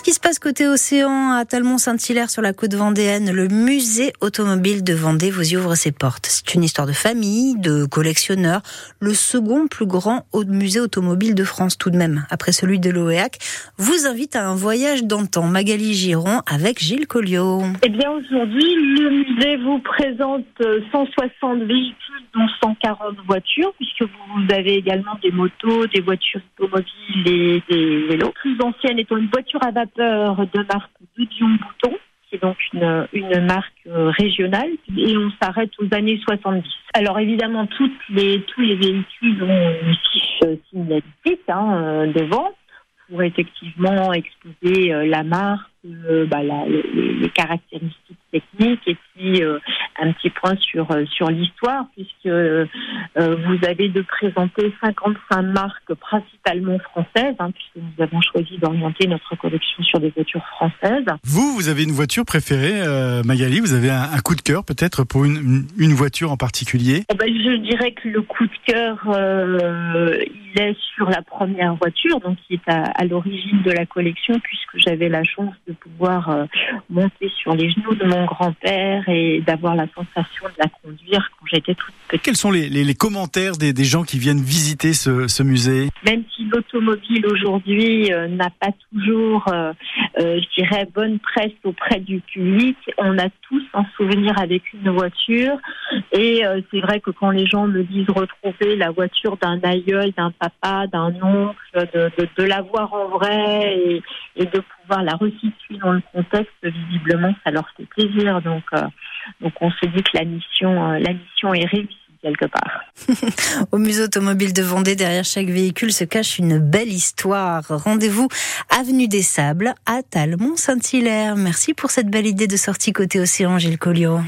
Qu'est-ce qui se passe côté océan à Talmont-Saint-Hilaire sur la côte vendéenne? Le musée automobile de Vendée vous y ouvre ses portes. C'est une histoire de famille, de collectionneurs, le second plus grand musée automobile de France tout de même, après celui de l'OEAC, vous invite à un voyage d'antan. Magali Giron avec Gilles Colliot. Eh bien aujourd'hui, le musée vous présente 160 véhicules dont 140 voitures, puisque vous avez également des motos, des voitures automobiles et des vélos. Plus ancienne étant une voiture à vapeur de marque de Dion Bouton, qui est donc une, marque euh, régionale, et on s'arrête aux années 70. Alors évidemment, toutes les, tous les véhicules ont une fiche signalétique hein, euh, devant pour effectivement exposer euh, la marque, bah, la, les, les, caractéristiques techniques et puis un petit point sur euh, sur l'histoire puisque euh, vous avez de présenter 55 marques principalement françaises hein, puisque nous avons choisi d'orienter notre collection sur des voitures françaises. Vous, vous avez une voiture préférée, euh, Magali? Vous avez un, coup de cœur peut-être pour une, une voiture en particulier? Oh ben, Je dirais que le coup de cœur, euh, il est sur la première voiture, donc qui est à, à l'origine de la collection puisque j'avais la chance de pouvoir monter sur les genoux de mon grand-père et d'avoir la sensation de la conduire quand j'étais toute petite. Quels sont les, les, les commentaires des, des, gens qui viennent visiter ce, ce musée? Même si l'automobile aujourd'hui euh, n'a pas toujours, euh, je dirais, bonne presse auprès du public, on a tous un souvenir avec une voiture. Et euh, c'est vrai que quand les gens me disent retrouver la voiture d'un aïeul, d'un papa, d'un oncle, de, la voir en vrai et, de pouvoir la resituer dans le contexte, visiblement, ça leur fait plaisir. Donc, euh, donc on se dit que la mission, la mission est réussie Au musée automobile de Vendée, derrière chaque véhicule se cache une belle histoire. Rendez-vous avenue des Sables à Talmont-Saint-Hilaire. Merci pour cette belle idée de sortie côté océan, Gilles Colliot.